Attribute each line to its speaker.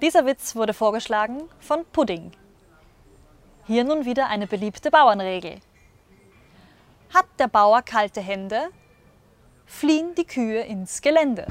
Speaker 1: Dieser Witz wurde vorgeschlagen von Pudding. Hier nun wieder eine beliebte Bauernregel. Hat der Bauer kalte Hände, fliehen die Kühe ins Gelände.